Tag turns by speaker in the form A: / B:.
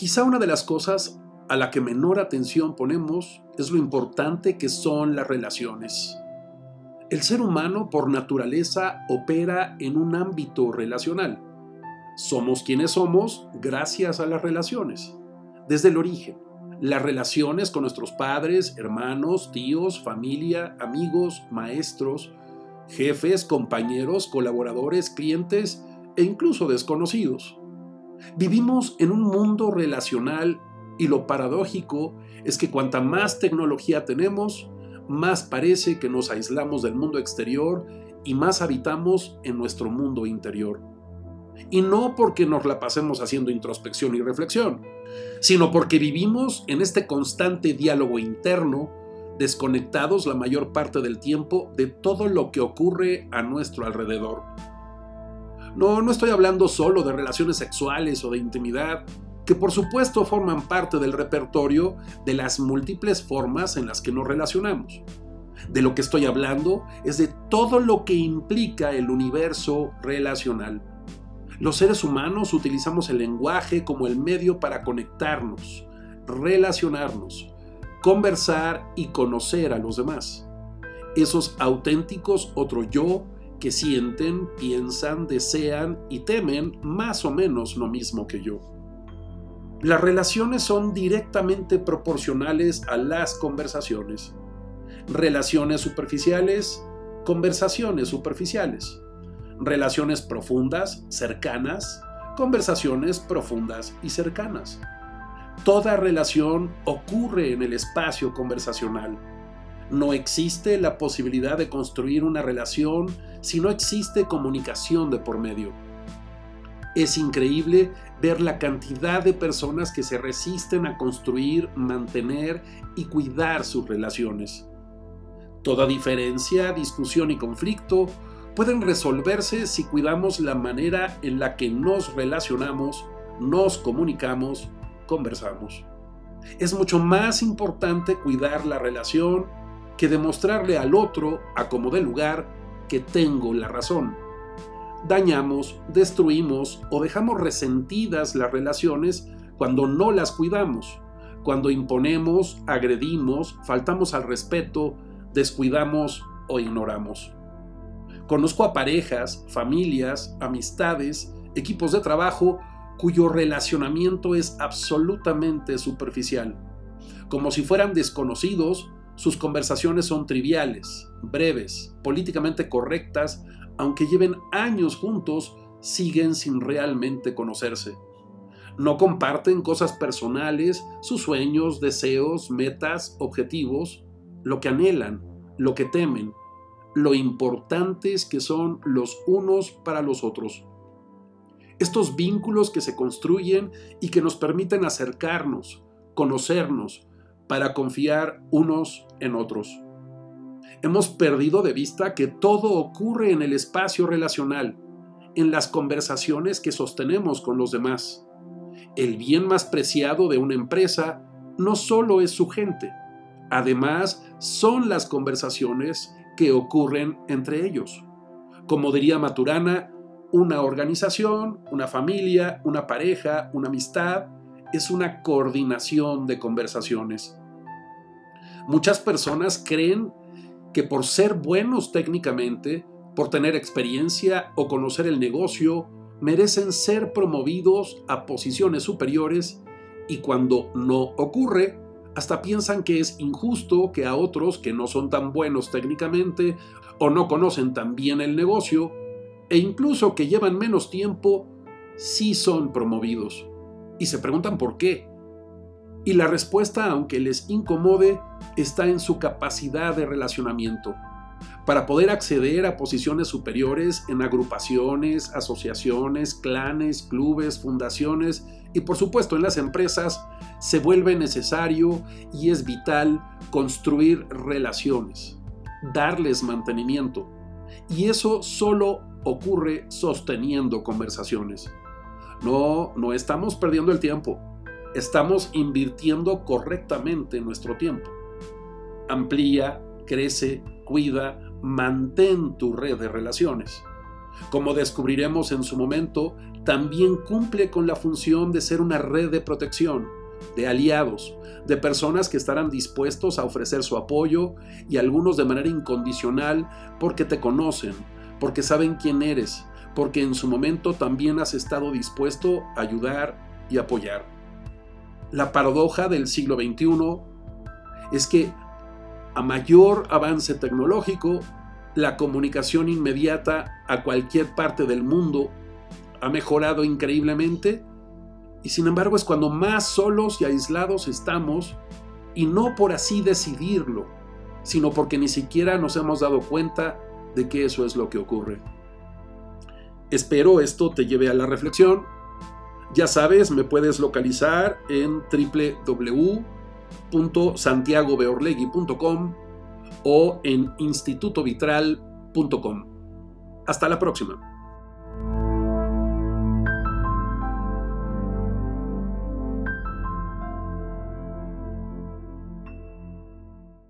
A: Quizá una de las cosas a la que menor atención ponemos es lo importante que son las relaciones. El ser humano por naturaleza opera en un ámbito relacional. Somos quienes somos gracias a las relaciones, desde el origen. Las relaciones con nuestros padres, hermanos, tíos, familia, amigos, maestros, jefes, compañeros, colaboradores, clientes e incluso desconocidos. Vivimos en un mundo relacional y lo paradójico es que cuanta más tecnología tenemos, más parece que nos aislamos del mundo exterior y más habitamos en nuestro mundo interior. Y no porque nos la pasemos haciendo introspección y reflexión, sino porque vivimos en este constante diálogo interno, desconectados la mayor parte del tiempo de todo lo que ocurre a nuestro alrededor. No, no estoy hablando solo de relaciones sexuales o de intimidad, que por supuesto forman parte del repertorio de las múltiples formas en las que nos relacionamos. De lo que estoy hablando es de todo lo que implica el universo relacional. Los seres humanos utilizamos el lenguaje como el medio para conectarnos, relacionarnos, conversar y conocer a los demás. Esos auténticos otro yo que sienten, piensan, desean y temen más o menos lo mismo que yo. Las relaciones son directamente proporcionales a las conversaciones. Relaciones superficiales, conversaciones superficiales. Relaciones profundas, cercanas, conversaciones profundas y cercanas. Toda relación ocurre en el espacio conversacional. No existe la posibilidad de construir una relación si no existe comunicación de por medio. Es increíble ver la cantidad de personas que se resisten a construir, mantener y cuidar sus relaciones. Toda diferencia, discusión y conflicto pueden resolverse si cuidamos la manera en la que nos relacionamos, nos comunicamos, conversamos. Es mucho más importante cuidar la relación que demostrarle al otro, a como de lugar, que tengo la razón dañamos, destruimos o dejamos resentidas las relaciones cuando no las cuidamos, cuando imponemos, agredimos, faltamos al respeto, descuidamos o ignoramos. Conozco a parejas, familias, amistades, equipos de trabajo cuyo relacionamiento es absolutamente superficial. Como si fueran desconocidos, sus conversaciones son triviales, breves, políticamente correctas aunque lleven años juntos, siguen sin realmente conocerse. No comparten cosas personales, sus sueños, deseos, metas, objetivos, lo que anhelan, lo que temen, lo importantes que son los unos para los otros. Estos vínculos que se construyen y que nos permiten acercarnos, conocernos, para confiar unos en otros. Hemos perdido de vista que todo ocurre en el espacio relacional, en las conversaciones que sostenemos con los demás. El bien más preciado de una empresa no solo es su gente, además son las conversaciones que ocurren entre ellos. Como diría Maturana, una organización, una familia, una pareja, una amistad, es una coordinación de conversaciones. Muchas personas creen que por ser buenos técnicamente, por tener experiencia o conocer el negocio, merecen ser promovidos a posiciones superiores y cuando no ocurre, hasta piensan que es injusto que a otros que no son tan buenos técnicamente o no conocen tan bien el negocio e incluso que llevan menos tiempo, sí son promovidos. Y se preguntan por qué. Y la respuesta, aunque les incomode, está en su capacidad de relacionamiento. Para poder acceder a posiciones superiores en agrupaciones, asociaciones, clanes, clubes, fundaciones y por supuesto en las empresas, se vuelve necesario y es vital construir relaciones, darles mantenimiento. Y eso solo ocurre sosteniendo conversaciones. No, no estamos perdiendo el tiempo estamos invirtiendo correctamente nuestro tiempo. Amplía, crece, cuida, mantén tu red de relaciones. Como descubriremos en su momento, también cumple con la función de ser una red de protección, de aliados, de personas que estarán dispuestos a ofrecer su apoyo y algunos de manera incondicional porque te conocen, porque saben quién eres, porque en su momento también has estado dispuesto a ayudar y apoyar. La paradoja del siglo XXI es que a mayor avance tecnológico, la comunicación inmediata a cualquier parte del mundo ha mejorado increíblemente y sin embargo es cuando más solos y aislados estamos y no por así decidirlo, sino porque ni siquiera nos hemos dado cuenta de que eso es lo que ocurre. Espero esto te lleve a la reflexión. Ya sabes, me puedes localizar en www.santiagobeorlegui.com o en institutovitral.com. Hasta la próxima.